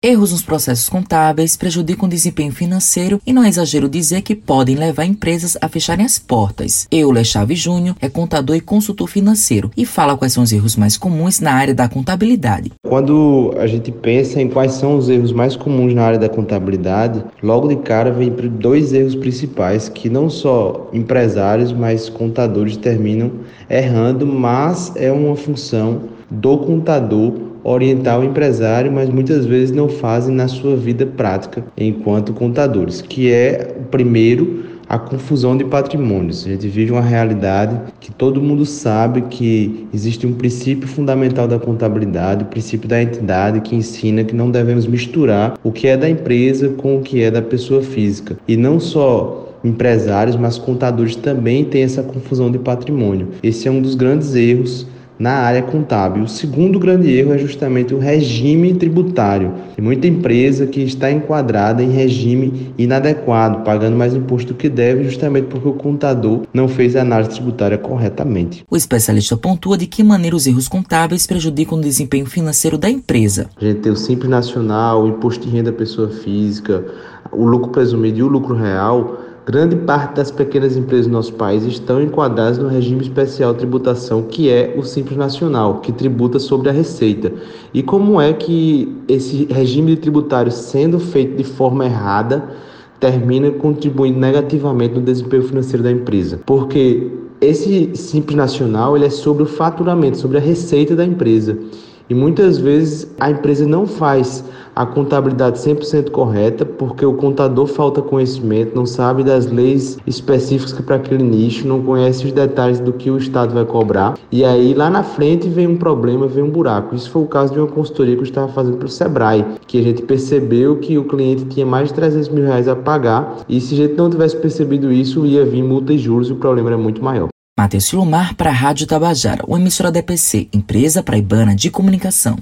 Erros nos processos contábeis prejudicam o desempenho financeiro e não é exagero dizer que podem levar empresas a fecharem as portas. Euler Chaves Júnior é contador e consultor financeiro e fala quais são os erros mais comuns na área da contabilidade. Quando a gente pensa em quais são os erros mais comuns na área da contabilidade, logo de cara vem dois erros principais que não só empresários, mas contadores terminam errando, mas é uma função do contador orientar o empresário, mas muitas vezes não fazem na sua vida prática enquanto contadores, que é o primeiro a confusão de patrimônios. A gente vive uma realidade que todo mundo sabe que existe um princípio fundamental da contabilidade, o princípio da entidade que ensina que não devemos misturar o que é da empresa com o que é da pessoa física. E não só empresários, mas contadores também têm essa confusão de patrimônio. Esse é um dos grandes erros na área contábil. O segundo grande erro é justamente o regime tributário. Tem muita empresa que está enquadrada em regime inadequado, pagando mais imposto do que deve, justamente porque o contador não fez a análise tributária corretamente. O especialista pontua de que maneira os erros contábeis prejudicam o desempenho financeiro da empresa. A gente tem o Simples Nacional, o Imposto de Renda Pessoa Física, o lucro presumido e o lucro real Grande parte das pequenas empresas do nosso país estão enquadradas no regime especial de tributação, que é o Simples Nacional, que tributa sobre a receita. E como é que esse regime tributário, sendo feito de forma errada, termina contribuindo negativamente no desempenho financeiro da empresa? Porque esse Simples Nacional ele é sobre o faturamento, sobre a receita da empresa. E muitas vezes a empresa não faz a contabilidade 100% correta porque o contador falta conhecimento, não sabe das leis específicas para aquele nicho, não conhece os detalhes do que o Estado vai cobrar. E aí lá na frente vem um problema, vem um buraco. Isso foi o caso de uma consultoria que eu estava fazendo para o Sebrae, que a gente percebeu que o cliente tinha mais de 300 mil reais a pagar e se a gente não tivesse percebido isso, ia vir multa e juros e o problema era muito maior. Matheus Silomar para a Rádio Tabajara, uma emissora da EPC, empresa praibana de comunicação.